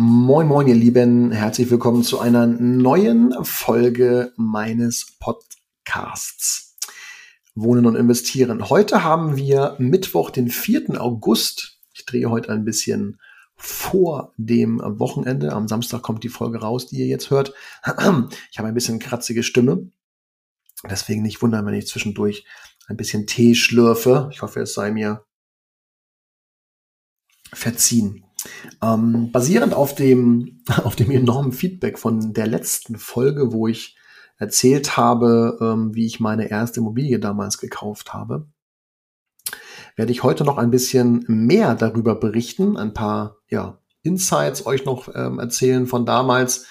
Moin, moin, ihr Lieben. Herzlich willkommen zu einer neuen Folge meines Podcasts. Wohnen und investieren. Heute haben wir Mittwoch, den 4. August. Ich drehe heute ein bisschen vor dem Wochenende. Am Samstag kommt die Folge raus, die ihr jetzt hört. Ich habe ein bisschen kratzige Stimme. Deswegen nicht wundern, wenn ich zwischendurch ein bisschen Tee schlürfe. Ich hoffe, es sei mir verziehen. Ähm, basierend auf dem, auf dem enormen Feedback von der letzten Folge, wo ich erzählt habe, ähm, wie ich meine erste Immobilie damals gekauft habe, werde ich heute noch ein bisschen mehr darüber berichten, ein paar ja, Insights euch noch ähm, erzählen von damals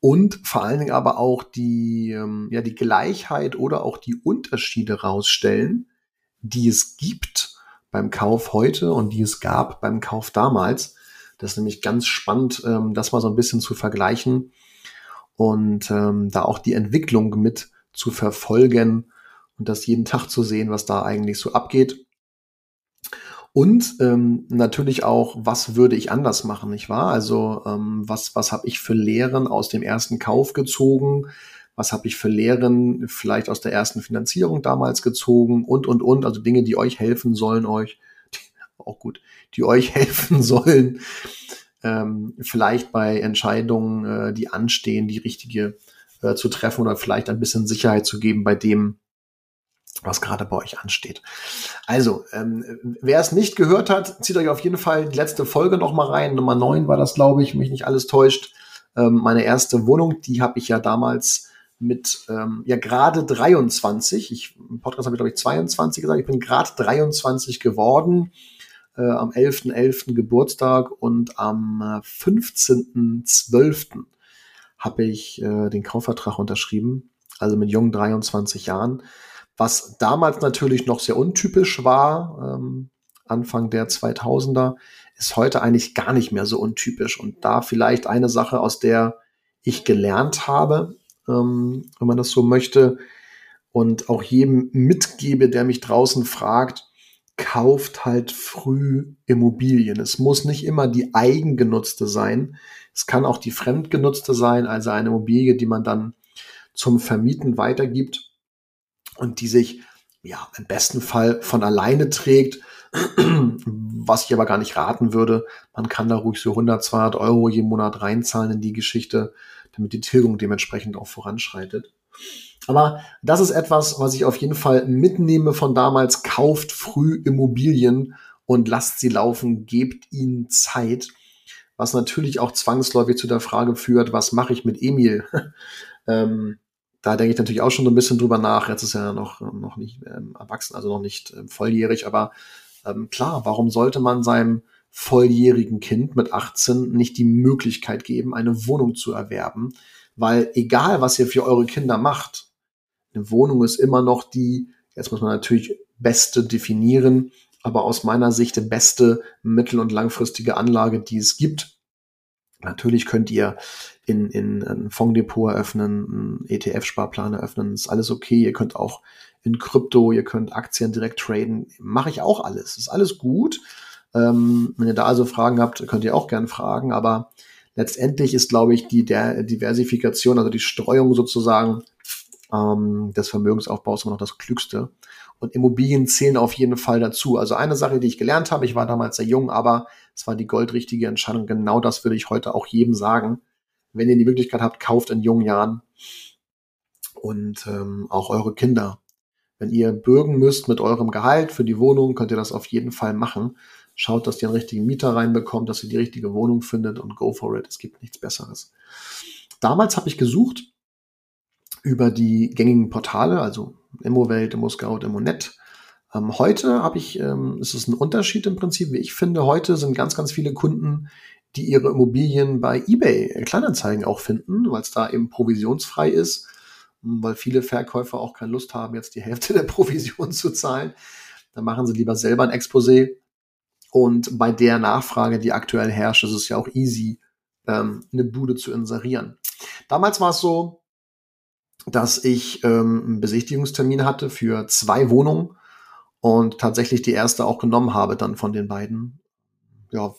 und vor allen Dingen aber auch die, ähm, ja, die Gleichheit oder auch die Unterschiede rausstellen, die es gibt beim Kauf heute und die es gab beim Kauf damals. Das ist nämlich ganz spannend, ähm, das mal so ein bisschen zu vergleichen und ähm, da auch die Entwicklung mit zu verfolgen und das jeden Tag zu sehen, was da eigentlich so abgeht. Und ähm, natürlich auch, was würde ich anders machen, nicht wahr? Also ähm, was, was habe ich für Lehren aus dem ersten Kauf gezogen? Was habe ich für Lehren vielleicht aus der ersten Finanzierung damals gezogen? Und, und, und. Also Dinge, die euch helfen sollen, euch, auch gut, die euch helfen sollen, ähm, vielleicht bei Entscheidungen, äh, die anstehen, die richtige äh, zu treffen oder vielleicht ein bisschen Sicherheit zu geben bei dem, was gerade bei euch ansteht. Also, ähm, wer es nicht gehört hat, zieht euch auf jeden Fall die letzte Folge noch mal rein. Nummer 9 war das, glaube ich, mich nicht alles täuscht. Ähm, meine erste Wohnung, die habe ich ja damals mit ähm, ja gerade 23. Ich, Im Podcast habe ich, glaube ich, 22 gesagt. Ich bin gerade 23 geworden äh, am 11.11. .11. Geburtstag und am äh, 15.12. habe ich äh, den Kaufvertrag unterschrieben, also mit jungen 23 Jahren, was damals natürlich noch sehr untypisch war, ähm, Anfang der 2000er, ist heute eigentlich gar nicht mehr so untypisch. Und da vielleicht eine Sache, aus der ich gelernt habe, ähm, wenn man das so möchte, und auch jedem mitgebe, der mich draußen fragt, kauft halt früh Immobilien. Es muss nicht immer die eigengenutzte sein. Es kann auch die fremdgenutzte sein, also eine Immobilie, die man dann zum Vermieten weitergibt und die sich ja im besten Fall von alleine trägt, was ich aber gar nicht raten würde. Man kann da ruhig so 100, 200 Euro jeden Monat reinzahlen in die Geschichte, damit die Tilgung dementsprechend auch voranschreitet. Aber das ist etwas, was ich auf jeden Fall mitnehme von damals. Kauft früh Immobilien und lasst sie laufen, gebt ihnen Zeit. Was natürlich auch zwangsläufig zu der Frage führt, was mache ich mit Emil? ähm, da denke ich natürlich auch schon so ein bisschen drüber nach. Jetzt ist er ja noch, noch nicht ähm, erwachsen, also noch nicht ähm, volljährig. Aber ähm, klar, warum sollte man seinem volljährigen Kind mit 18 nicht die Möglichkeit geben, eine Wohnung zu erwerben? Weil egal, was ihr für eure Kinder macht, eine Wohnung ist immer noch die, jetzt muss man natürlich beste definieren, aber aus meiner Sicht die beste mittel- und langfristige Anlage, die es gibt. Natürlich könnt ihr in, in ein Fonddepot eröffnen, einen ETF-Sparplan eröffnen, ist alles okay. Ihr könnt auch in Krypto, ihr könnt Aktien direkt traden. Mache ich auch alles. Ist alles gut. Ähm, wenn ihr da also Fragen habt, könnt ihr auch gern fragen. Aber letztendlich ist, glaube ich, die der Diversifikation, also die Streuung sozusagen ähm, des Vermögensaufbaus immer noch das Klügste. Und Immobilien zählen auf jeden Fall dazu. Also eine Sache, die ich gelernt habe, ich war damals sehr jung, aber es war die goldrichtige Entscheidung. Genau das würde ich heute auch jedem sagen. Wenn ihr die Möglichkeit habt, kauft in jungen Jahren und ähm, auch eure Kinder. Wenn ihr bürgen müsst mit eurem Gehalt für die Wohnung, könnt ihr das auf jeden Fall machen. Schaut, dass ihr einen richtigen Mieter reinbekommt, dass ihr die richtige Wohnung findet und go for it. Es gibt nichts Besseres. Damals habe ich gesucht über die gängigen Portale, also Immowelt, ImmoScout, ImmoNet. Ähm, heute habe ich, ähm, ist ein Unterschied im Prinzip, wie ich finde. Heute sind ganz, ganz viele Kunden die ihre Immobilien bei eBay Kleinanzeigen auch finden, weil es da eben provisionsfrei ist, weil viele Verkäufer auch keine Lust haben, jetzt die Hälfte der Provision zu zahlen. Dann machen sie lieber selber ein Exposé. Und bei der Nachfrage, die aktuell herrscht, ist es ja auch easy, ähm, eine Bude zu inserieren. Damals war es so, dass ich ähm, einen Besichtigungstermin hatte für zwei Wohnungen und tatsächlich die erste auch genommen habe dann von den beiden ja,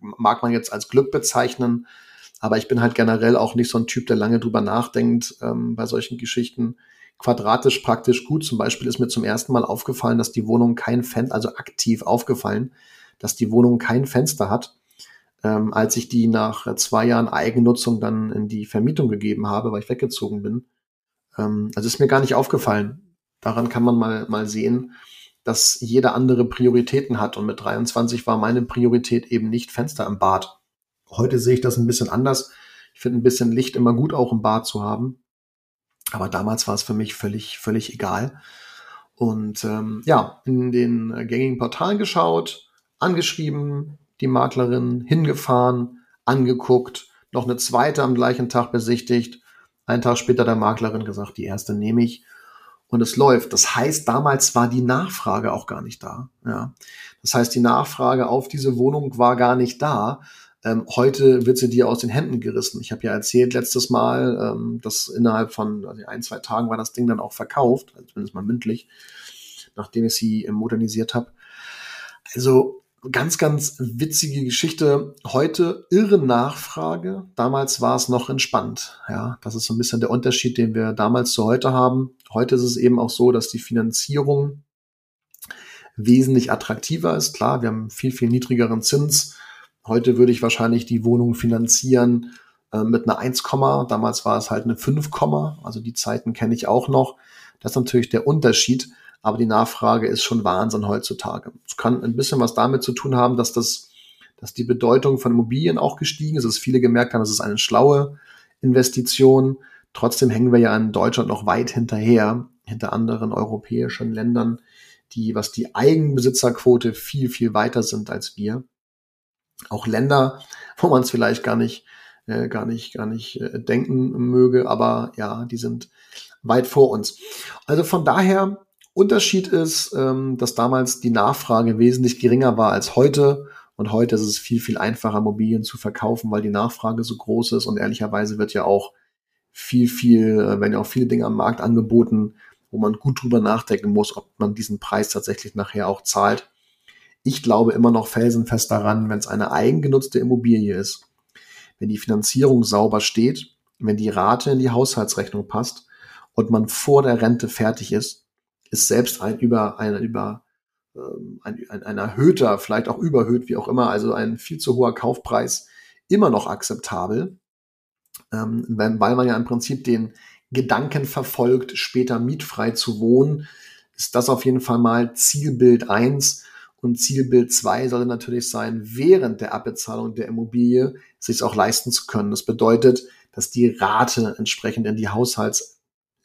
mag man jetzt als Glück bezeichnen. Aber ich bin halt generell auch nicht so ein Typ, der lange drüber nachdenkt ähm, bei solchen Geschichten. Quadratisch praktisch gut. Zum Beispiel ist mir zum ersten Mal aufgefallen, dass die Wohnung kein Fenster, also aktiv aufgefallen, dass die Wohnung kein Fenster hat. Ähm, als ich die nach zwei Jahren Eigennutzung dann in die Vermietung gegeben habe, weil ich weggezogen bin. Ähm, also ist mir gar nicht aufgefallen. Daran kann man mal, mal sehen, dass jeder andere Prioritäten hat. Und mit 23 war meine Priorität eben nicht Fenster im Bad. Heute sehe ich das ein bisschen anders. Ich finde ein bisschen Licht immer gut, auch im Bad zu haben. Aber damals war es für mich völlig, völlig egal. Und ähm, ja, in den gängigen Portalen geschaut, angeschrieben, die Maklerin hingefahren, angeguckt, noch eine zweite am gleichen Tag besichtigt. Einen Tag später der Maklerin gesagt, die erste nehme ich und es läuft. Das heißt, damals war die Nachfrage auch gar nicht da. Ja. Das heißt, die Nachfrage auf diese Wohnung war gar nicht da. Ähm, heute wird sie dir aus den Händen gerissen. Ich habe ja erzählt letztes Mal, ähm, dass innerhalb von also ein, zwei Tagen war das Ding dann auch verkauft, also zumindest mal mündlich, nachdem ich sie modernisiert habe. Also ganz, ganz witzige Geschichte. Heute irre Nachfrage. Damals war es noch entspannt. Ja, das ist so ein bisschen der Unterschied, den wir damals zu heute haben. Heute ist es eben auch so, dass die Finanzierung wesentlich attraktiver ist. Klar, wir haben viel, viel niedrigeren Zins. Heute würde ich wahrscheinlich die Wohnung finanzieren äh, mit einer 1, damals war es halt eine 5, also die Zeiten kenne ich auch noch. Das ist natürlich der Unterschied aber die Nachfrage ist schon Wahnsinn heutzutage. Es kann ein bisschen was damit zu tun haben, dass das, dass die Bedeutung von Immobilien auch gestiegen ist, dass viele gemerkt haben, es ist eine schlaue Investition. Trotzdem hängen wir ja in Deutschland noch weit hinterher, hinter anderen europäischen Ländern, die, was die Eigenbesitzerquote viel, viel weiter sind als wir. Auch Länder, wo man es vielleicht gar nicht, äh, gar nicht, gar nicht äh, denken möge, aber ja, die sind weit vor uns. Also von daher Unterschied ist, ähm, dass damals die Nachfrage wesentlich geringer war als heute. Und heute ist es viel, viel einfacher, Immobilien zu verkaufen, weil die Nachfrage so groß ist. Und ehrlicherweise wird ja auch viel, viel, äh, werden ja auch viele Dinge am Markt angeboten, wo man gut drüber nachdenken muss, ob man diesen Preis tatsächlich nachher auch zahlt. Ich glaube immer noch felsenfest daran, wenn es eine eigengenutzte Immobilie ist, wenn die Finanzierung sauber steht, wenn die Rate in die Haushaltsrechnung passt und man vor der Rente fertig ist, ist selbst ein über, ein, über ähm, ein, ein, ein erhöhter, vielleicht auch überhöht, wie auch immer, also ein viel zu hoher Kaufpreis immer noch akzeptabel, ähm, weil man ja im Prinzip den Gedanken verfolgt, später mietfrei zu wohnen, ist das auf jeden Fall mal Zielbild eins und Zielbild zwei sollte natürlich sein, während der Abbezahlung der Immobilie sich auch leisten zu können. Das bedeutet, dass die Rate entsprechend in die Haushalts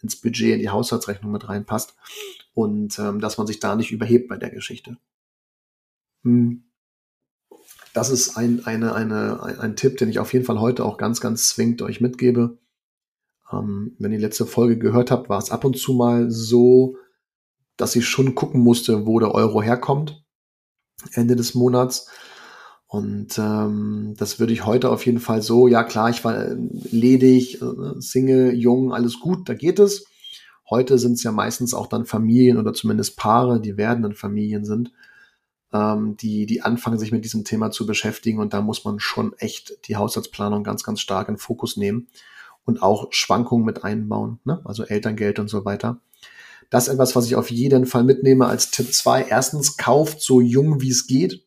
ins Budget, in die Haushaltsrechnung mit reinpasst und ähm, dass man sich da nicht überhebt bei der Geschichte. Hm. Das ist ein, eine, eine, ein, ein Tipp, den ich auf jeden Fall heute auch ganz, ganz zwingend euch mitgebe. Ähm, wenn ihr die letzte Folge gehört habt, war es ab und zu mal so, dass ich schon gucken musste, wo der Euro herkommt. Ende des Monats. Und ähm, das würde ich heute auf jeden Fall so, ja klar, ich war äh, ledig, äh, Single, jung, alles gut, da geht es. Heute sind es ja meistens auch dann Familien oder zumindest Paare, die werdenden Familien sind, ähm, die, die anfangen, sich mit diesem Thema zu beschäftigen. Und da muss man schon echt die Haushaltsplanung ganz, ganz stark in Fokus nehmen und auch Schwankungen mit einbauen, ne? also Elterngeld und so weiter. Das ist etwas, was ich auf jeden Fall mitnehme als Tipp zwei. Erstens, kauft so jung wie es geht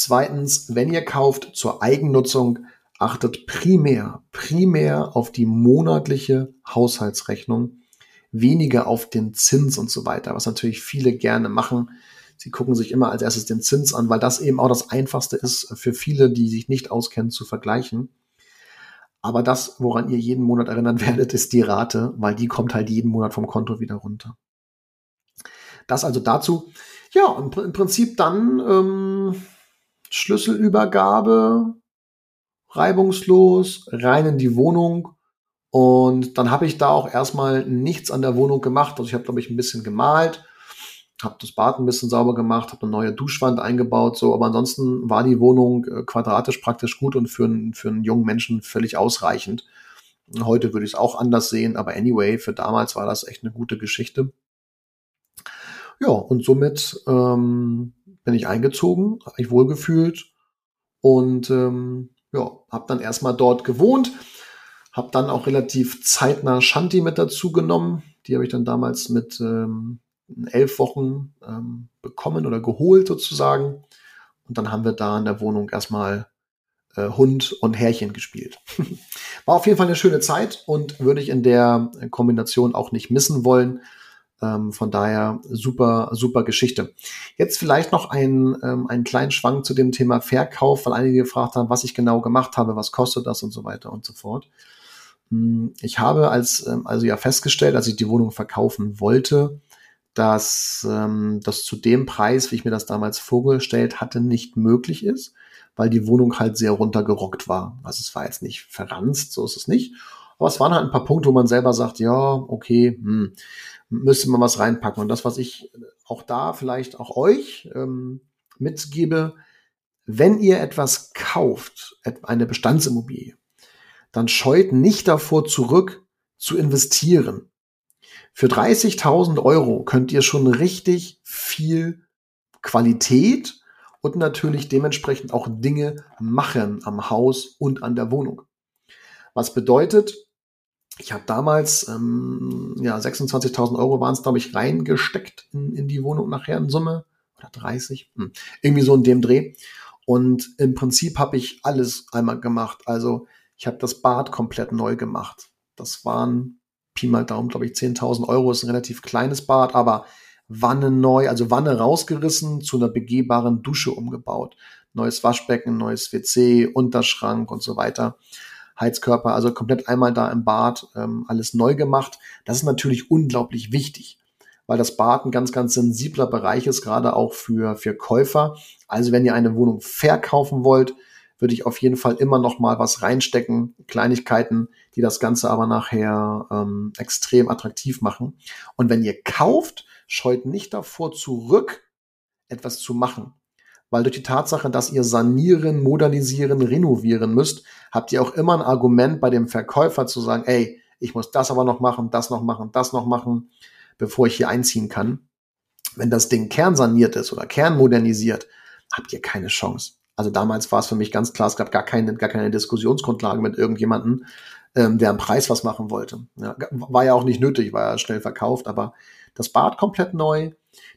Zweitens, wenn ihr kauft zur Eigennutzung, achtet primär, primär auf die monatliche Haushaltsrechnung, weniger auf den Zins und so weiter, was natürlich viele gerne machen. Sie gucken sich immer als erstes den Zins an, weil das eben auch das Einfachste ist für viele, die sich nicht auskennen, zu vergleichen. Aber das, woran ihr jeden Monat erinnern werdet, ist die Rate, weil die kommt halt jeden Monat vom Konto wieder runter. Das also dazu. Ja, im Prinzip dann ähm, Schlüsselübergabe reibungslos, rein in die Wohnung. Und dann habe ich da auch erstmal nichts an der Wohnung gemacht. Also ich habe, glaube ich, ein bisschen gemalt, habe das Bad ein bisschen sauber gemacht, habe eine neue Duschwand eingebaut, so. Aber ansonsten war die Wohnung äh, quadratisch praktisch gut und für, einen für einen jungen Menschen völlig ausreichend. Heute würde ich es auch anders sehen, aber anyway, für damals war das echt eine gute Geschichte. Ja, und somit ähm, bin ich eingezogen, habe mich wohlgefühlt und ähm, ja, habe dann erstmal dort gewohnt, habe dann auch relativ zeitnah Shanti mit dazu genommen. Die habe ich dann damals mit ähm, elf Wochen ähm, bekommen oder geholt sozusagen. Und dann haben wir da in der Wohnung erstmal äh, Hund und Herrchen gespielt. War auf jeden Fall eine schöne Zeit und würde ich in der Kombination auch nicht missen wollen. Ähm, von daher super, super Geschichte. Jetzt vielleicht noch ein, ähm, einen kleinen Schwank zu dem Thema Verkauf, weil einige gefragt haben, was ich genau gemacht habe, was kostet das und so weiter und so fort. Hm, ich habe als, ähm, also ja festgestellt, als ich die Wohnung verkaufen wollte, dass ähm, das zu dem Preis, wie ich mir das damals vorgestellt hatte, nicht möglich ist, weil die Wohnung halt sehr runtergerockt war. Also es war jetzt nicht verranzt, so ist es nicht. Aber es waren halt ein paar Punkte, wo man selber sagt, ja, okay, hm, müsste man was reinpacken. Und das, was ich auch da vielleicht auch euch ähm, mitgebe, wenn ihr etwas kauft, eine Bestandsimmobilie, dann scheut nicht davor zurück zu investieren. Für 30.000 Euro könnt ihr schon richtig viel Qualität und natürlich dementsprechend auch Dinge machen am Haus und an der Wohnung. Was bedeutet, ich habe damals ähm, ja 26.000 Euro waren es glaube ich reingesteckt in, in die Wohnung nachher in Summe. Oder 30 hm. irgendwie so in dem Dreh. Und im Prinzip habe ich alles einmal gemacht. Also ich habe das Bad komplett neu gemacht. Das waren Pi mal Daumen glaube ich 10.000 Euro. Ist ein relativ kleines Bad aber Wanne neu also Wanne rausgerissen zu einer begehbaren Dusche umgebaut. Neues Waschbecken neues WC Unterschrank und so weiter Heizkörper, also komplett einmal da im Bad ähm, alles neu gemacht. Das ist natürlich unglaublich wichtig, weil das Bad ein ganz, ganz sensibler Bereich ist, gerade auch für, für Käufer. Also wenn ihr eine Wohnung verkaufen wollt, würde ich auf jeden Fall immer noch mal was reinstecken, Kleinigkeiten, die das Ganze aber nachher ähm, extrem attraktiv machen. Und wenn ihr kauft, scheut nicht davor zurück, etwas zu machen weil durch die Tatsache, dass ihr sanieren, modernisieren, renovieren müsst, habt ihr auch immer ein Argument bei dem Verkäufer zu sagen, ey, ich muss das aber noch machen, das noch machen, das noch machen, bevor ich hier einziehen kann. Wenn das Ding kernsaniert ist oder kernmodernisiert, habt ihr keine Chance. Also damals war es für mich ganz klar, es gab gar keine, gar keine Diskussionsgrundlage mit irgendjemanden, ähm, der am Preis was machen wollte. Ja, war ja auch nicht nötig, war ja schnell verkauft, aber das Bad komplett neu,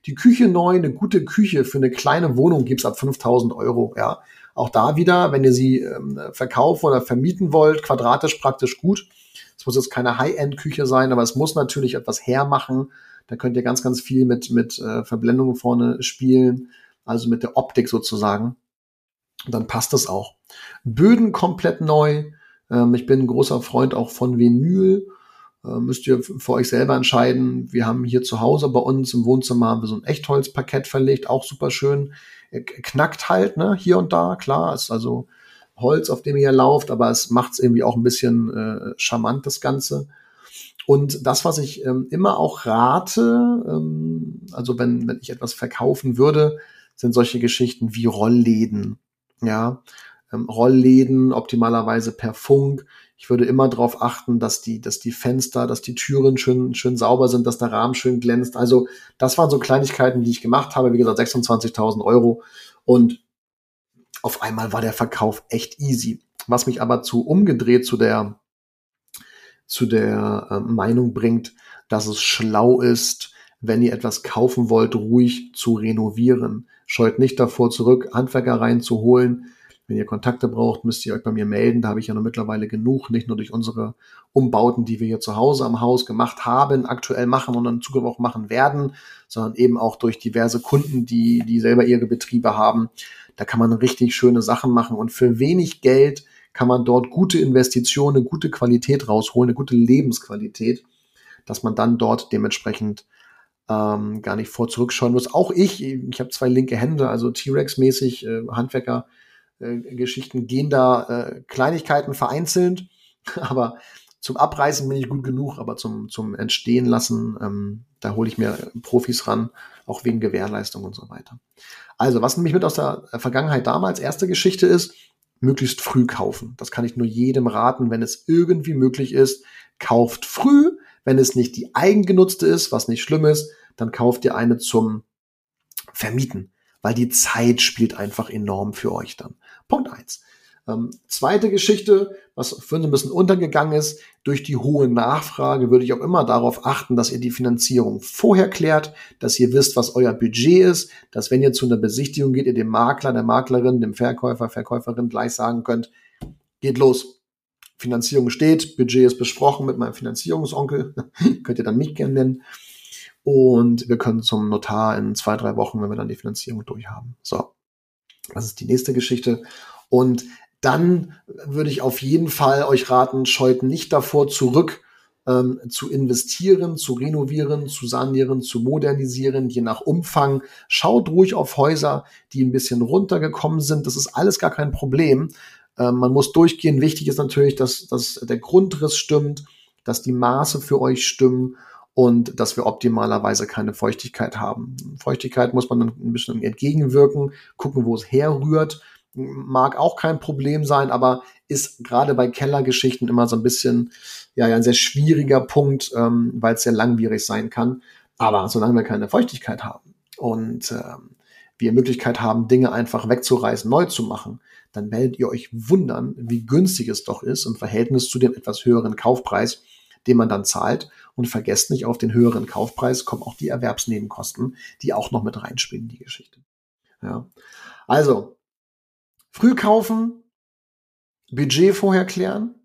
die Küche neu, eine gute Küche für eine kleine Wohnung gibt's ab 5000 Euro, ja. Auch da wieder, wenn ihr sie ähm, verkaufen oder vermieten wollt, quadratisch praktisch gut. Es muss jetzt keine High-End-Küche sein, aber es muss natürlich etwas hermachen. Da könnt ihr ganz, ganz viel mit, mit äh, Verblendungen vorne spielen, also mit der Optik sozusagen. Und dann passt das auch. Böden komplett neu. Ähm, ich bin ein großer Freund auch von Vinyl. Äh, müsst ihr für euch selber entscheiden. Wir haben hier zu Hause bei uns im Wohnzimmer haben wir so ein Echtholzparkett verlegt, auch super schön. Knackt halt, ne, hier und da, klar, ist also Holz, auf dem ihr lauft, aber es macht es irgendwie auch ein bisschen äh, charmant, das Ganze. Und das, was ich ähm, immer auch rate, ähm, also wenn, wenn ich etwas verkaufen würde, sind solche Geschichten wie Rollläden. Ja, ähm, Rollläden, optimalerweise per Funk. Ich würde immer darauf achten, dass die, dass die Fenster, dass die Türen schön, schön sauber sind, dass der Rahmen schön glänzt. Also das waren so Kleinigkeiten, die ich gemacht habe. Wie gesagt, 26.000 Euro. Und auf einmal war der Verkauf echt easy. Was mich aber zu umgedreht zu der, zu der äh, Meinung bringt, dass es schlau ist, wenn ihr etwas kaufen wollt, ruhig zu renovieren. Scheut nicht davor zurück, Handwerker reinzuholen, wenn ihr Kontakte braucht, müsst ihr euch bei mir melden. Da habe ich ja noch mittlerweile genug, nicht nur durch unsere Umbauten, die wir hier zu Hause am Haus gemacht haben, aktuell machen und in Zukunft auch machen werden, sondern eben auch durch diverse Kunden, die, die selber ihre Betriebe haben. Da kann man richtig schöne Sachen machen und für wenig Geld kann man dort gute Investitionen, gute Qualität rausholen, eine gute Lebensqualität, dass man dann dort dementsprechend ähm, gar nicht vor zurückschauen muss. Auch ich, ich habe zwei linke Hände, also T-Rex-mäßig, äh, Handwerker äh, Geschichten gehen da äh, Kleinigkeiten vereinzelt, aber zum Abreißen bin ich gut genug, aber zum, zum Entstehen lassen, ähm, da hole ich mir Profis ran, auch wegen Gewährleistung und so weiter. Also, was nämlich mit aus der Vergangenheit damals erste Geschichte ist, möglichst früh kaufen. Das kann ich nur jedem raten, wenn es irgendwie möglich ist. Kauft früh, wenn es nicht die eigengenutzte ist, was nicht schlimm ist, dann kauft ihr eine zum Vermieten, weil die Zeit spielt einfach enorm für euch dann. Punkt eins. Ähm, zweite Geschichte, was vorhin ein bisschen untergegangen ist, durch die hohe Nachfrage würde ich auch immer darauf achten, dass ihr die Finanzierung vorher klärt, dass ihr wisst, was euer Budget ist, dass wenn ihr zu einer Besichtigung geht, ihr dem Makler, der Maklerin, dem Verkäufer, Verkäuferin gleich sagen könnt, geht los. Finanzierung steht, Budget ist besprochen mit meinem Finanzierungsonkel, könnt ihr dann mich gerne nennen. Und wir können zum Notar in zwei, drei Wochen, wenn wir dann die Finanzierung durchhaben. So, das ist die nächste Geschichte. Und dann würde ich auf jeden Fall euch raten, scheut nicht davor zurück, ähm, zu investieren, zu renovieren, zu sanieren, zu modernisieren, je nach Umfang. Schaut ruhig auf Häuser, die ein bisschen runtergekommen sind. Das ist alles gar kein Problem. Ähm, man muss durchgehen. Wichtig ist natürlich, dass, dass der Grundriss stimmt, dass die Maße für euch stimmen und dass wir optimalerweise keine Feuchtigkeit haben. Feuchtigkeit muss man dann ein bisschen entgegenwirken, gucken, wo es herrührt mag auch kein Problem sein, aber ist gerade bei Kellergeschichten immer so ein bisschen, ja, ja ein sehr schwieriger Punkt, ähm, weil es sehr langwierig sein kann. Aber solange wir keine Feuchtigkeit haben und ähm, wir Möglichkeit haben, Dinge einfach wegzureißen, neu zu machen, dann werdet ihr euch wundern, wie günstig es doch ist im Verhältnis zu dem etwas höheren Kaufpreis, den man dann zahlt. Und vergesst nicht, auf den höheren Kaufpreis kommen auch die Erwerbsnebenkosten, die auch noch mit reinspielen, die Geschichte. Ja. Also, Früh kaufen, Budget vorher klären,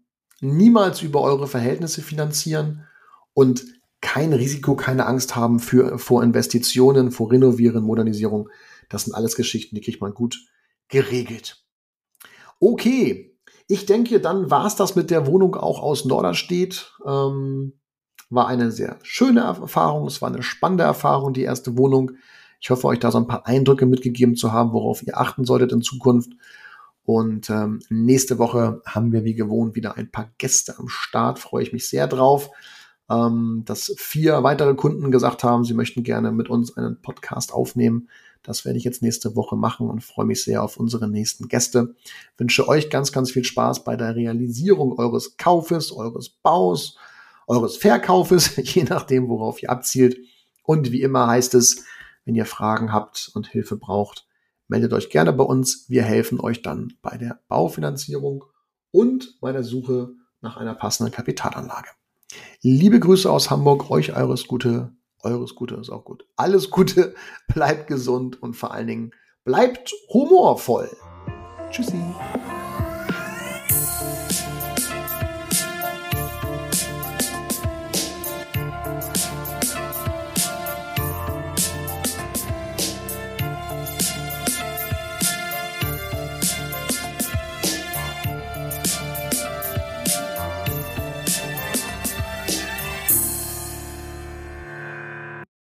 niemals über eure Verhältnisse finanzieren und kein Risiko, keine Angst haben für, vor Investitionen, vor Renovieren, Modernisierung. Das sind alles Geschichten, die kriegt man gut geregelt. Okay, ich denke, dann war es das mit der Wohnung auch aus Norderstedt. Ähm, war eine sehr schöne Erfahrung, es war eine spannende Erfahrung, die erste Wohnung. Ich hoffe, euch da so ein paar Eindrücke mitgegeben zu haben, worauf ihr achten solltet in Zukunft. Und ähm, nächste Woche haben wir wie gewohnt wieder ein paar Gäste am Start. Freue ich mich sehr drauf, ähm, dass vier weitere Kunden gesagt haben, sie möchten gerne mit uns einen Podcast aufnehmen. Das werde ich jetzt nächste Woche machen und freue mich sehr auf unsere nächsten Gäste. Wünsche euch ganz, ganz viel Spaß bei der Realisierung eures Kaufes, eures Baus, eures Verkaufes, je nachdem, worauf ihr abzielt. Und wie immer heißt es, wenn ihr Fragen habt und Hilfe braucht, meldet euch gerne bei uns. Wir helfen euch dann bei der Baufinanzierung und bei der Suche nach einer passenden Kapitalanlage. Liebe Grüße aus Hamburg, euch eures Gute, eures Gute ist auch gut. Alles Gute, bleibt gesund und vor allen Dingen bleibt humorvoll. Tschüssi.